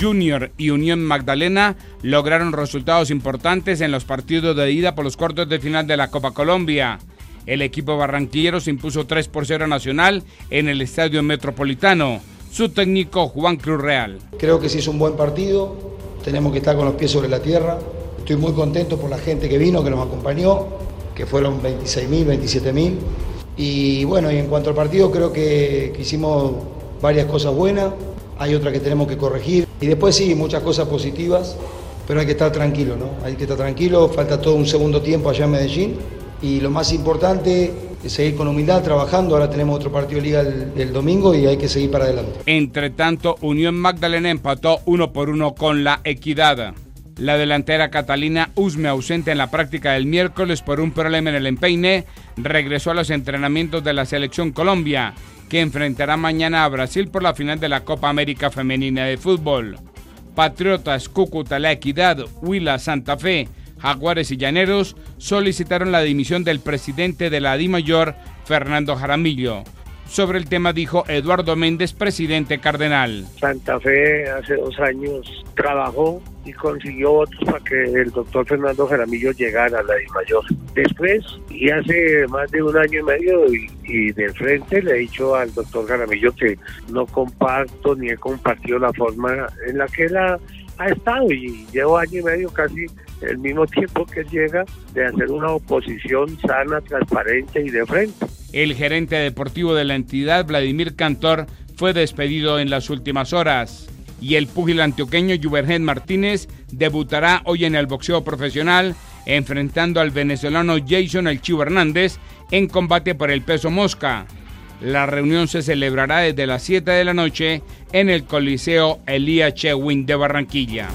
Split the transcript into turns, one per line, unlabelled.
Junior y Unión Magdalena lograron resultados importantes en los partidos de ida por los cuartos de final de la Copa Colombia. El equipo barranquillero se impuso 3 por 0 Nacional en el Estadio Metropolitano. Su técnico Juan Cruz Real.
Creo que sí es un buen partido, tenemos que estar con los pies sobre la tierra. Estoy muy contento por la gente que vino, que nos acompañó, que fueron 26.000, 27.000. Y bueno, y en cuanto al partido, creo que, que hicimos varias cosas buenas, hay otras que tenemos que corregir. Y después sí, muchas cosas positivas, pero hay que estar tranquilo, ¿no? Hay que estar tranquilo, falta todo un segundo tiempo allá en Medellín. Y lo más importante es seguir con humildad, trabajando. Ahora tenemos otro partido de liga el, el domingo y hay que seguir para adelante.
Entre tanto, Unión Magdalena empató uno por uno con la Equidad. La delantera Catalina Usme, ausente en la práctica del miércoles por un problema en el empeine, regresó a los entrenamientos de la selección Colombia, que enfrentará mañana a Brasil por la final de la Copa América Femenina de Fútbol. Patriotas, Cúcuta, La Equidad, Huila, Santa Fe, Jaguares y Llaneros solicitaron la dimisión del presidente de la DIMAYOR, Fernando Jaramillo. Sobre el tema dijo Eduardo Méndez, presidente cardenal.
Santa Fe hace dos años trabajó y consiguió votos para que el doctor Fernando Jaramillo llegara a la DIMAYOR. Después, y hace más de un año y medio, y, y de frente le he dicho al doctor Jaramillo que no comparto ni he compartido la forma en la que él ha, estado y llevo año y medio casi el mismo tiempo que llega de hacer una oposición sana, transparente y de frente.
El gerente deportivo de la entidad, Vladimir Cantor, fue despedido en las últimas horas. Y el púgil antioqueño Juvergen Martínez debutará hoy en el boxeo profesional, enfrentando al venezolano Jason El Chivo Hernández en combate por el peso mosca. La reunión se celebrará desde las 7 de la noche en el Coliseo Elías Chewin de Barranquilla.